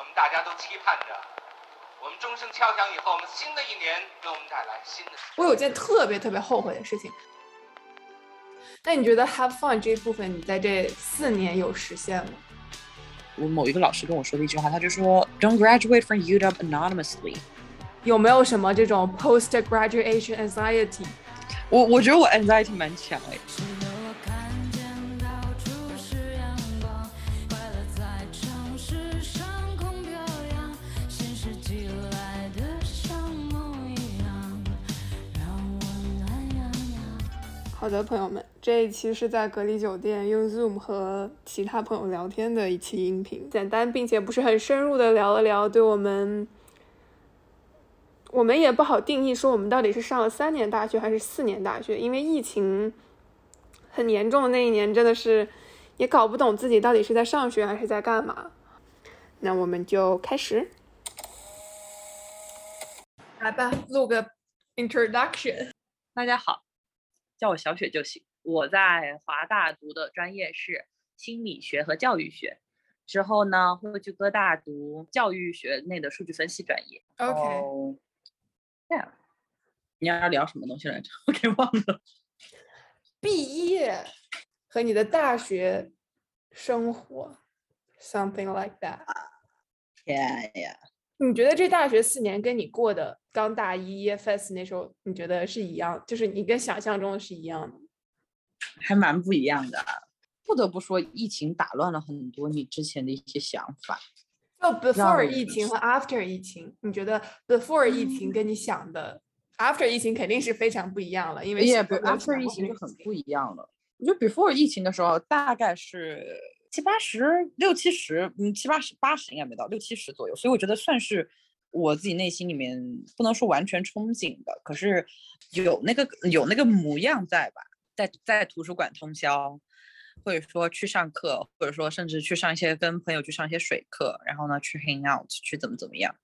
我们大家都期盼着，我们钟声敲响以后，我们新的一年给我们带来新的。我有件特别特别后悔的事情。那你觉得 have fun 这一部分，你在这四年有实现吗？我某一个老师跟我说的一句话，他就说 "Don't graduate from UW anonymously"。有没有什么这种 post graduation anxiety？我我觉得我 anxiety 蛮强哎。好的，朋友们，这一期是在隔离酒店用 Zoom 和其他朋友聊天的一期音频，简单并且不是很深入的聊了聊，对我们，我们也不好定义说我们到底是上了三年大学还是四年大学，因为疫情很严重的那一年，真的是也搞不懂自己到底是在上学还是在干嘛。那我们就开始，来吧，录个 introduction。大家好。叫我小雪就行。我在华大读的专业是心理学和教育学，之后呢会去哥大读教育学内的数据分析专业。OK，这样，你要聊什么东西来着？我给忘了。毕业和你的大学生活，something like that。天呀！你觉得这大学四年跟你过的刚大一 EFS 那时候，你觉得是一样？就是你跟想象中的是一样的？还蛮不一样的。不得不说，疫情打乱了很多你之前的一些想法。就 before 疫情和 after 疫情，你觉得 before 疫情跟你想的 after 疫情肯定是非常不一样了，因为 after 疫情就很不一样了。我觉得 before 疫情的时候，大概是。七八十六七十，嗯，七八十八十应该没到六七十左右，所以我觉得算是我自己内心里面不能说完全憧憬的，可是有那个有那个模样在吧，在在图书馆通宵，或者说去上课，或者说甚至去上一些跟朋友去上一些水课，然后呢去 hang out 去怎么怎么样。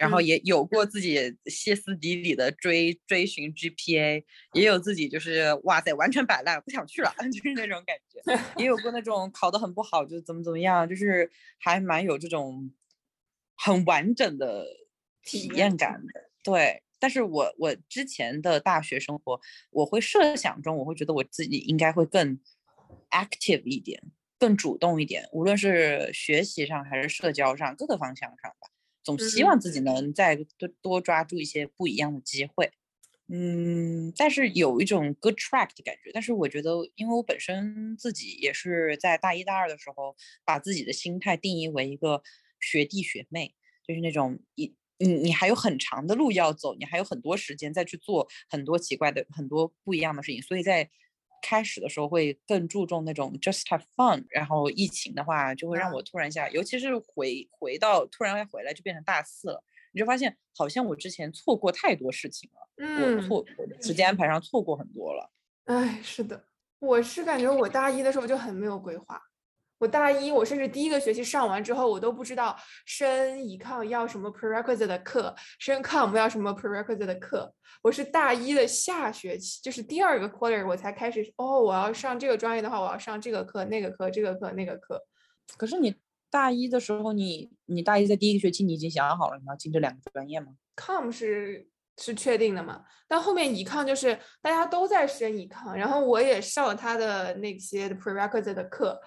然后也有过自己歇斯底里的追追寻 GPA，也有自己就是哇塞完全摆烂不想去了，就是那种感觉。也有过那种考得很不好就怎么怎么样，就是还蛮有这种很完整的体验感的。对，但是我我之前的大学生活，我会设想中，我会觉得我自己应该会更 active 一点，更主动一点，无论是学习上还是社交上各个方向上吧。总希望自己能再多多抓住一些不一样的机会，嗯，但是有一种 good track 的感觉。但是我觉得，因为我本身自己也是在大一大二的时候，把自己的心态定义为一个学弟学妹，就是那种你你你还有很长的路要走，你还有很多时间再去做很多奇怪的、很多不一样的事情，所以在。开始的时候会更注重那种 just have fun，然后疫情的话就会让我突然一下，尤其是回回到突然回来就变成大四了，你就发现好像我之前错过太多事情了，我错时间安 排上错过很多了。哎，是的，我是感觉我大一的时候就很没有规划。我大一，我甚至第一个学期上完之后，我都不知道升乙抗要什么 prerequisite 的课，升 com 要什么 prerequisite 的课。我是大一的下学期，就是第二个 quarter 我才开始，哦，我要上这个专业的话，我要上这个课、那个课、这个课、那个课。可是你大一的时候，你你大一在第一个学期，你已经想好了你要进这两个专业吗？com 是是确定的嘛？但后面乙抗就是大家都在升乙抗，然后我也上了他的那些 prerequisite 的课。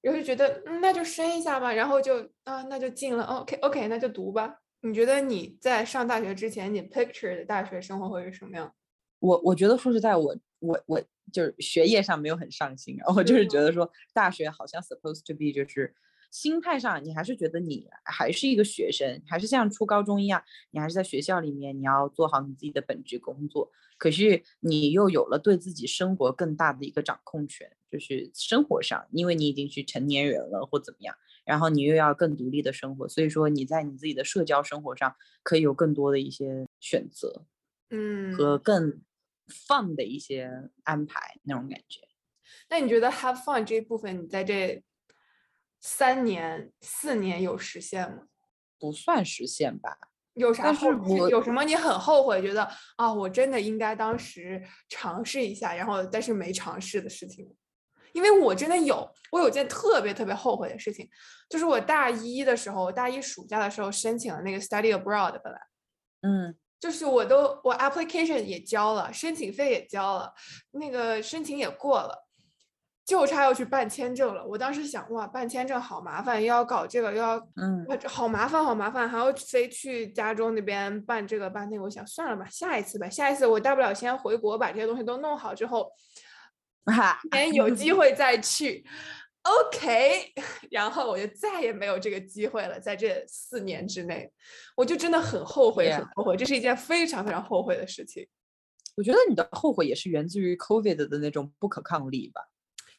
然后就觉得，嗯，那就升一下吧，然后就啊，那就进了。OK，OK，那就读吧。你觉得你在上大学之前，你 picture 的大学生活会是什么样？我我觉得说实在，我我我就是学业上没有很上心，然后就是觉得说大学好像 supposed to be 就是心态上，你还是觉得你还是一个学生，还是像初高中一样，你还是在学校里面，你要做好你自己的本职工作。可是你又有了对自己生活更大的一个掌控权。就是生活上，因为你已经是成年人了或怎么样，然后你又要更独立的生活，所以说你在你自己的社交生活上可以有更多的一些选择，嗯，和更 fun 的一些安排那种感觉。那你觉得 have fun 这一部分，你在这三年四年有实现吗？不算实现吧。有啥后悔有什么你很后悔，觉得啊，我真的应该当时尝试一下，然后但是没尝试的事情。因为我真的有，我有件特别特别后悔的事情，就是我大一的时候，大一暑假的时候申请了那个 study abroad，本来，嗯，就是我都我 application 也交了，申请费也交了，那个申请也过了，就差要去办签证了。我当时想，哇，办签证好麻烦，又要搞这个，又要，嗯，好麻烦，好麻烦，还要飞去加州那边办这个办那个。我想算了吧，下一次吧，下一次我大不了先回国把这些东西都弄好之后。哈，年有机会再去，OK，然后我就再也没有这个机会了。在这四年之内，我就真的很后悔，很后悔，这是一件非常非常后悔的事情。我觉得你的后悔也是源自于 COVID 的那种不可抗力吧，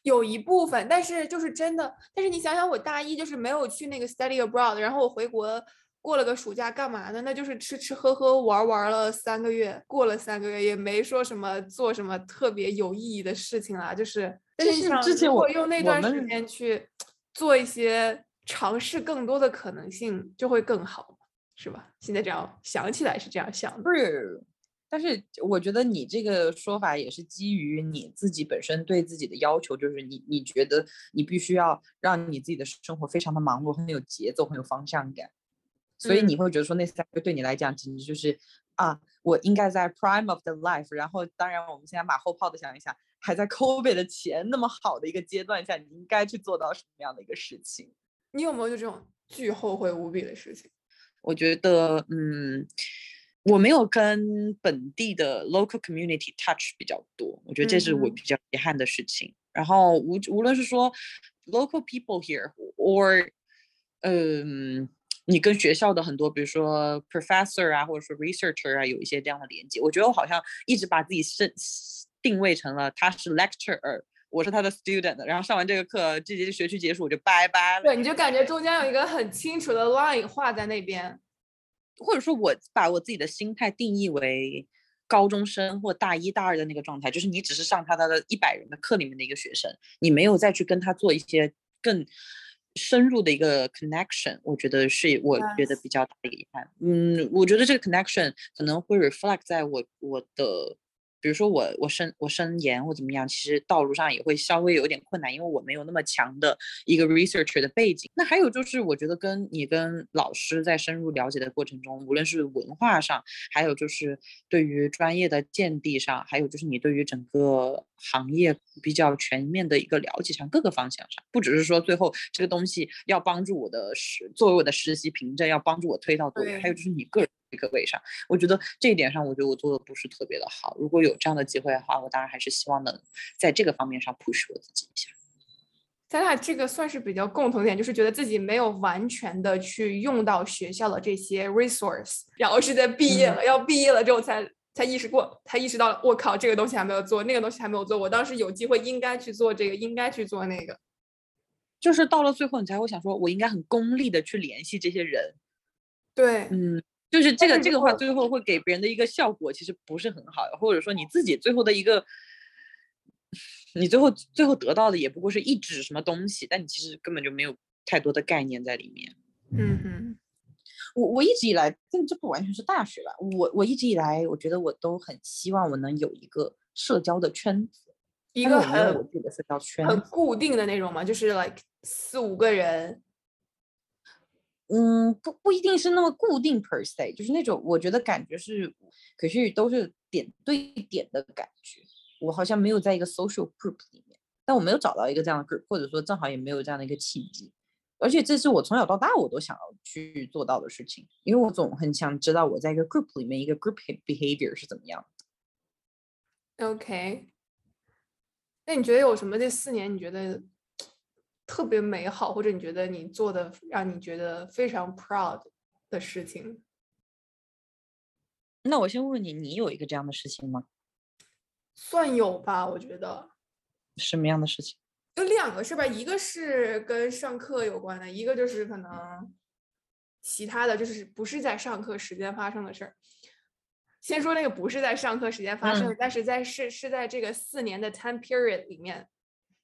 有一部分，但是就是真的，但是你想想，我大一就是没有去那个 study abroad，然后我回国。过了个暑假干嘛呢？那就是吃吃喝喝玩玩了三个月，过了三个月也没说什么做什么特别有意义的事情啦。就是，但是之前我用那段时间去做一些尝试，更多的可能性就会更好，是吧？现在这样想起来是这样想的。是，但是我觉得你这个说法也是基于你自己本身对自己的要求，就是你你觉得你必须要让你自己的生活非常的忙碌，很有节奏，很有方向感。所以你会觉得说那三个对你来讲简直就是啊，我应该在 prime of the life。然后当然我们现在马后炮的想一想，还在 COVID 的前那么好的一个阶段下，你应该去做到什么样的一个事情？你有没有就这种巨后悔无比的事情？我觉得嗯，我没有跟本地的 local community touch 比较多，我觉得这是我比较遗憾的事情。然后无无论是说 local people here or 嗯。你跟学校的很多，比如说 professor 啊，或者说 researcher 啊，有一些这样的连接。我觉得我好像一直把自己是定位成了他是 lecturer，我是他的 student。然后上完这个课，这节学期结束，我就拜拜了。对，你就感觉中间有一个很清楚的 line 画在那边，或者说我把我自己的心态定义为高中生或大一大二的那个状态，就是你只是上他的一百人的课里面的一个学生，你没有再去跟他做一些更。深入的一个 connection，我觉得是我觉得比较大的遗憾。嗯，我觉得这个 connection 可能会 reflect 在我我的。比如说我我申我申研或怎么样，其实道路上也会稍微有点困难，因为我没有那么强的一个 researcher 的背景。那还有就是，我觉得跟你跟老师在深入了解的过程中，无论是文化上，还有就是对于专业的见地上，还有就是你对于整个行业比较全面的一个了解上，各个方向上，不只是说最后这个东西要帮助我的实作为我的实习凭证，要帮助我推到多远，还有就是你个人。一个位上，我觉得这一点上，我觉得我做的不是特别的好。如果有这样的机会的话，我当然还是希望能在这个方面上 push 我自己一下。咱俩这个算是比较共同点，就是觉得自己没有完全的去用到学校的这些 resource，然后是在毕业了，要毕业了之后才才意识过，才意识到了，我靠，这个东西还没有做，那个东西还没有做，我当时有机会应该去做这个，应该去做那个，就是到了最后，你才会想说，我应该很功利的去联系这些人。对，嗯。就是这个这个话，最后会给别人的一个效果其实不是很好，或者说你自己最后的一个，你最后最后得到的也不过是一纸什么东西，但你其实根本就没有太多的概念在里面。嗯哼，我我一直以来，这这不完全是大学吧？我我一直以来，我觉得我都很希望我能有一个社交的圈子，一个很我自己的社交圈，很固定的那种嘛，就是 like 四五个人。嗯，不不一定是那么固定 per se，就是那种我觉得感觉是，可是都是点对点的感觉。我好像没有在一个 social group 里面，但我没有找到一个这样的 group，或者说正好也没有这样的一个契机。而且这是我从小到大我都想要去做到的事情，因为我总很想知道我在一个 group 里面一个 group behavior 是怎么样的。OK，那你觉得有什么这四年你觉得？特别美好，或者你觉得你做的让你觉得非常 proud 的事情，那我先问问你，你有一个这样的事情吗？算有吧，我觉得。什么样的事情？有两个是吧？一个是跟上课有关的，一个就是可能其他的就是不是在上课时间发生的事儿。先说那个不是在上课时间发生的，但是在是是在这个四年的 time period 里面，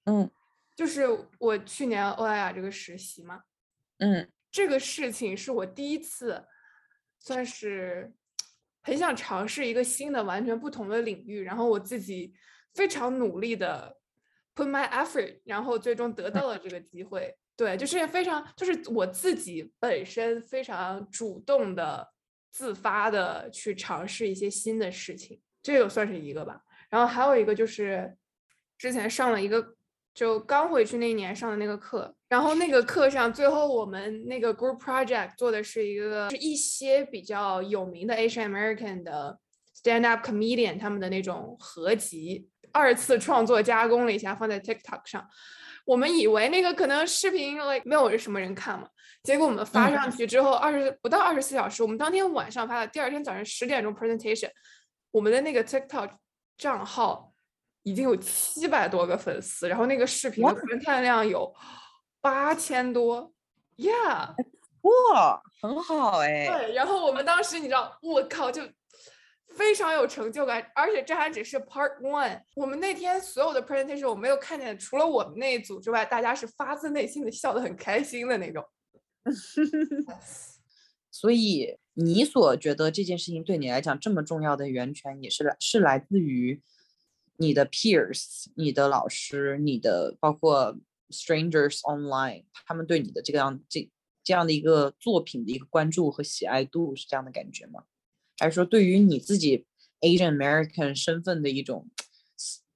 嗯。就是我去年欧莱雅这个实习嘛，嗯，这个事情是我第一次，算是很想尝试一个新的、完全不同的领域，然后我自己非常努力的 put my effort，然后最终得到了这个机会。对，就是非常，就是我自己本身非常主动的、自发的去尝试一些新的事情，这个算是一个吧。然后还有一个就是之前上了一个，就刚回去那一年上的那个课，然后那个课上最后我们那个 group project 做的是一个是一些比较有名的 Asian American 的 stand up comedian 他们的那种合集，二次创作加工了一下放在 TikTok 上。我们以为那个可能视频 like 没有什么人看嘛，结果我们发上去之后，二十不到二十四小时，我们当天晚上发的，第二天早上十点钟 presentation，我们的那个 TikTok 账号已经有七百多个粉丝，然后那个视频的观看量有八千多，Yeah，哇，很好哎。对，然后我们当时你知道，我靠，就。非常有成就感，而且这还只是 Part One。我们那天所有的 presentation，我没有看见除了我们那一组之外，大家是发自内心的笑得很开心的那种。所以你所觉得这件事情对你来讲这么重要的源泉，也是来是来自于你的 peers、你的老师、你的包括 strangers online，他们对你的这个样这这样的一个作品的一个关注和喜爱度，是这样的感觉吗？还是说，对于你自己 Asian American 身份的一种，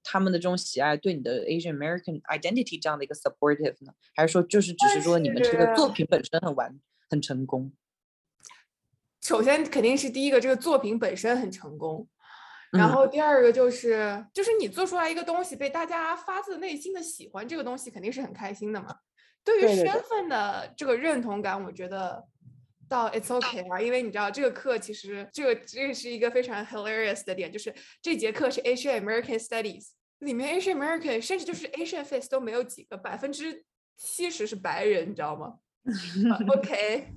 他们的这种喜爱，对你的 Asian American identity 这样的一个 supportive 呢？还是说，就是只是说你们这个作品本身很完很成功？首先肯定是第一个，这个作品本身很成功。然后第二个就是，就是你做出来一个东西被大家发自内心的喜欢，这个东西肯定是很开心的嘛。对于身份的这个认同感，我觉得。到 it's okay 啊，因为你知道这个课其实这个这个是一个非常 hilarious 的点，就是这节课是 Asian American Studies，里面 Asian American 甚至就是 Asian face 都没有几个，百分之七十是白人，你知道吗？OK，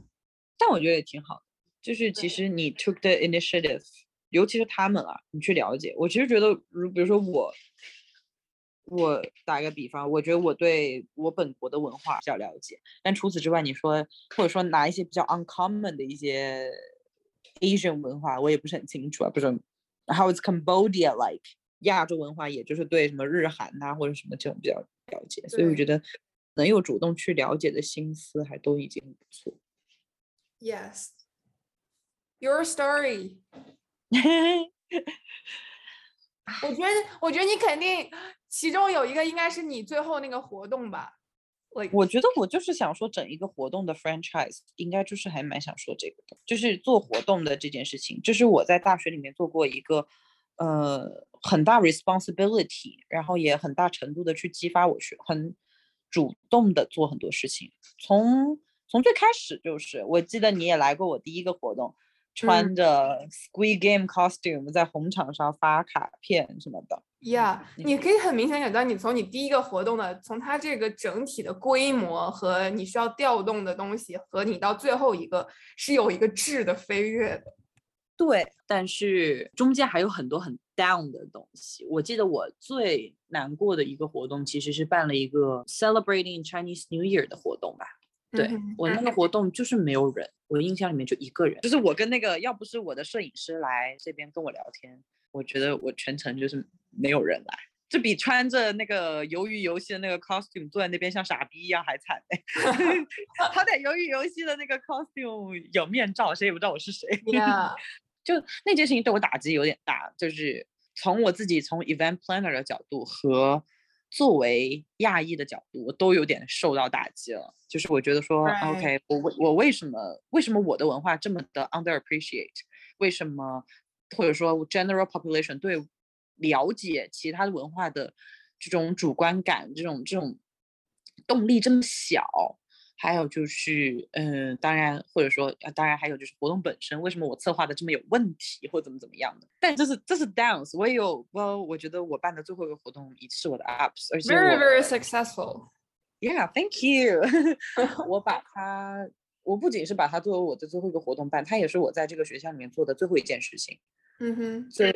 但我觉得也挺好，就是其实你 took the initiative，尤其是他们啊，你去了解，我其实觉得，如比如说我。我打一个比方，我觉得我对我本国的文化比较了解，但除此之外，你说或者说拿一些比较 uncommon 的一些 Asian 文化，我也不是很清楚啊。不是，How is Cambodia like？亚洲文化，也就是对什么日韩呐或者什么这种比较了解，所以我觉得能有主动去了解的心思，还都已经不错。Yes，your story。我觉得，我觉得你肯定。其中有一个应该是你最后那个活动吧，我我觉得我就是想说整一个活动的 franchise，应该就是还蛮想说这个的，就是做活动的这件事情，就是我在大学里面做过一个，呃，很大 responsibility，然后也很大程度的去激发我去很主动的做很多事情，从从最开始就是，我记得你也来过我第一个活动。穿着 Squid Game costume 在红场上发卡片什么的，Yeah，你可以很明显感到，你从你第一个活动的，从它这个整体的规模和你需要调动的东西，和你到最后一个是有一个质的飞跃的。对，但是中间还有很多很 down 的东西。我记得我最难过的一个活动，其实是办了一个 celebrating Chinese New Year 的活动吧。对我那个活动就是没有人，我印象里面就一个人，就是我跟那个要不是我的摄影师来这边跟我聊天，我觉得我全程就是没有人来，这比穿着那个鱿鱼游戏的那个 costume 坐在那边像傻逼一样还惨哎！好歹鱿鱼游戏的那个 costume 有面罩，谁也不知道我是谁。就那件事情对我打击有点大，就是从我自己从 event planner 的角度和。作为亚裔的角度，我都有点受到打击了。就是我觉得说，OK，我为我为什么为什么我的文化这么的 underappreciate？为什么或者说 general population 对了解其他的文化的这种主观感，这种这种动力这么小？还有就是，嗯，当然，或者说，当然还有就是活动本身，为什么我策划的这么有问题，或怎么怎么样的？但这是这是 dance，我也有，well，我觉得我办的最后一个活动也是我的 ups，而且 very very successful。Yeah，thank you。我把它，我不仅是把它作为我的最后一个活动办，它也是我在这个学校里面做的最后一件事情。嗯哼。所以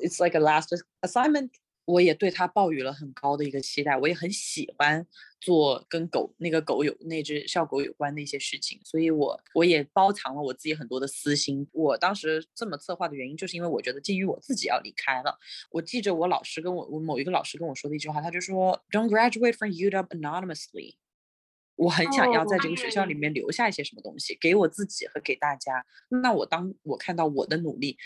it's like a last assignment 我也对他抱有了很高的一个期待，我也很喜欢做跟狗那个狗有那只小狗有关的一些事情，所以我我也包藏了我自己很多的私心。我当时这么策划的原因，就是因为我觉得基于我自己要离开了。我记着我老师跟我我某一个老师跟我说的一句话，他就说：“Don't graduate from UW anonymously。”我很想要在这个学校里面留下一些什么东西，给我自己和给大家。那我当我看到我的努力。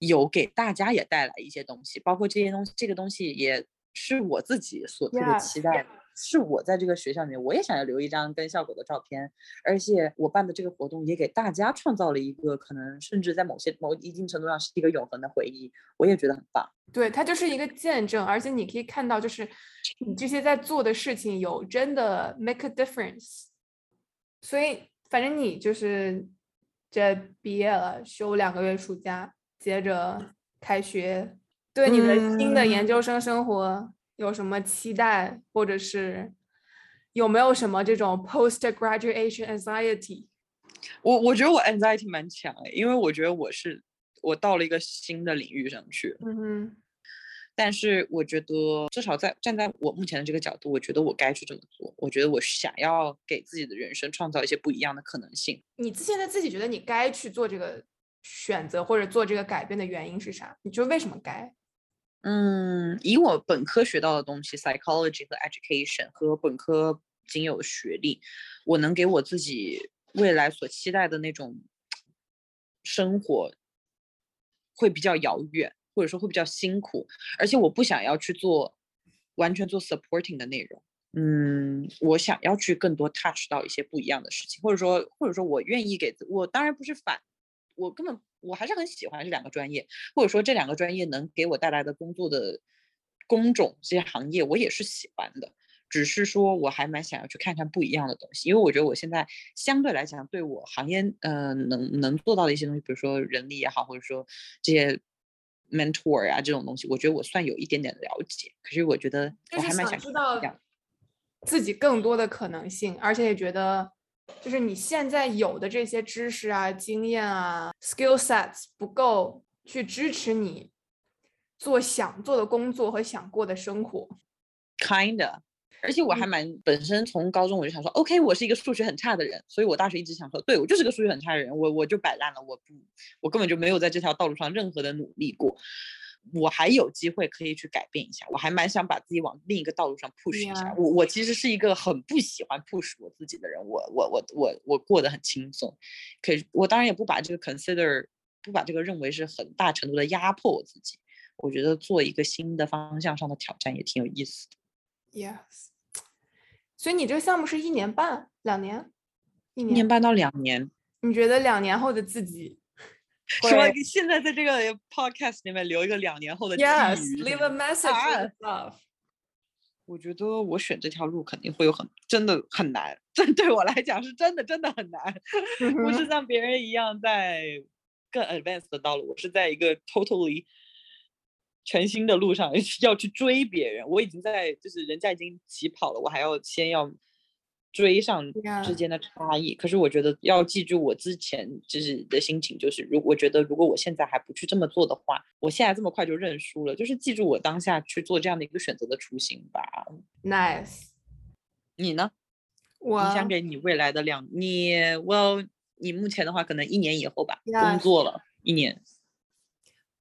有给大家也带来一些东西，包括这些东西，这个东西也是我自己所特别期待的。是我在这个学校里面，我也想要留一张跟效果的照片，而且我办的这个活动也给大家创造了一个可能，甚至在某些某一定程度上是一个永恒的回忆。我也觉得很棒。对，它就是一个见证，而且你可以看到，就是你这些在做的事情有真的 make a difference。所以，反正你就是这毕业了，休两个月暑假。接着开学，对你的新的研究生生活有什么期待，或者是有没有什么这种 post graduation anxiety？我我觉得我 anxiety 蛮强诶，因为我觉得我是我到了一个新的领域上去，嗯哼。但是我觉得至少在站在我目前的这个角度，我觉得我该去这么做。我觉得我想要给自己的人生创造一些不一样的可能性。你现在自己觉得你该去做这个？选择或者做这个改变的原因是啥？你觉得为什么该？嗯，以我本科学到的东西，psychology 和 education 和本科仅有的学历，我能给我自己未来所期待的那种生活，会比较遥远，或者说会比较辛苦，而且我不想要去做完全做 supporting 的内容。嗯，我想要去更多 touch 到一些不一样的事情，或者说，或者说我愿意给我当然不是反。我根本我还是很喜欢这两个专业，或者说这两个专业能给我带来的工作的工种这些行业，我也是喜欢的。只是说我还蛮想要去看看不一样的东西，因为我觉得我现在相对来讲，对我行业呃能能做到的一些东西，比如说人力也好，或者说这些 mentor 啊这种东西，我觉得我算有一点点了解。可是我觉得我还蛮想知道自己更多的可能性，而且也觉得。就是你现在有的这些知识啊、经验啊、skill sets 不够去支持你做想做的工作和想过的生活。Kinda，而且我还蛮本身从高中我就想说，OK，我是一个数学很差的人，所以我大学一直想说，对我就是个数学很差的人，我我就摆烂了，我不，我根本就没有在这条道路上任何的努力过。我还有机会可以去改变一下，我还蛮想把自己往另一个道路上 push 一下。我我其实是一个很不喜欢 push 我自己的人，我我我我我过得很轻松，可是我当然也不把这个 consider 不把这个认为是很大程度的压迫我自己。我觉得做一个新的方向上的挑战也挺有意思的。Yes，所以你这个项目是一年半、两年？一年半到两年。你觉得两年后的自己？说现在在这个 podcast 里面留一个两年后的 yes，leave a message love。我觉得我选这条路肯定会有很真的很难，这 对我来讲是真的真的很难，不是像别人一样在更 advanced 的道路，我是在一个 totally 全新的路上 要去追别人。我已经在就是人家已经起跑了，我还要先要。追上之间的差异，可是我觉得要记住我之前就是的心情，就是如我觉得如果我现在还不去这么做的话，我现在这么快就认输了。就是记住我当下去做这样的一个选择的初心吧。Nice，你呢？我你想给你未来的两你，Well，你目前的话可能一年以后吧，工作了一年，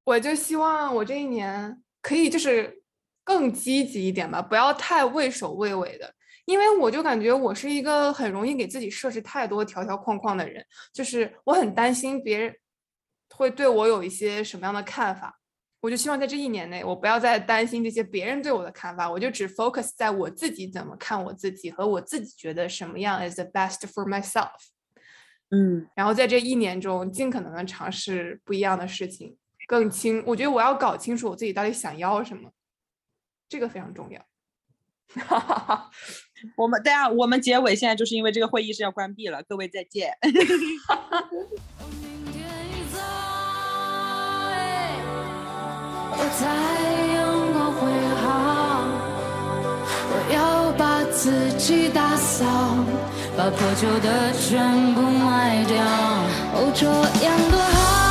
我就希望我这一年可以就是更积极一点吧，不要太畏首畏尾的。因为我就感觉我是一个很容易给自己设置太多条条框框的人，就是我很担心别人会对我有一些什么样的看法，我就希望在这一年内，我不要再担心这些别人对我的看法，我就只 focus 在我自己怎么看我自己和我自己觉得什么样 is the best for myself，嗯，然后在这一年中尽可能的尝试不一样的事情，更清，我觉得我要搞清楚我自己到底想要什么，这个非常重要。哈哈哈，我们等下，我们结尾现在就是因为这个会议是要关闭了，各位再见。哈哈哈。我要把自己打扫，把破旧的全部卖掉。哦，这样多好。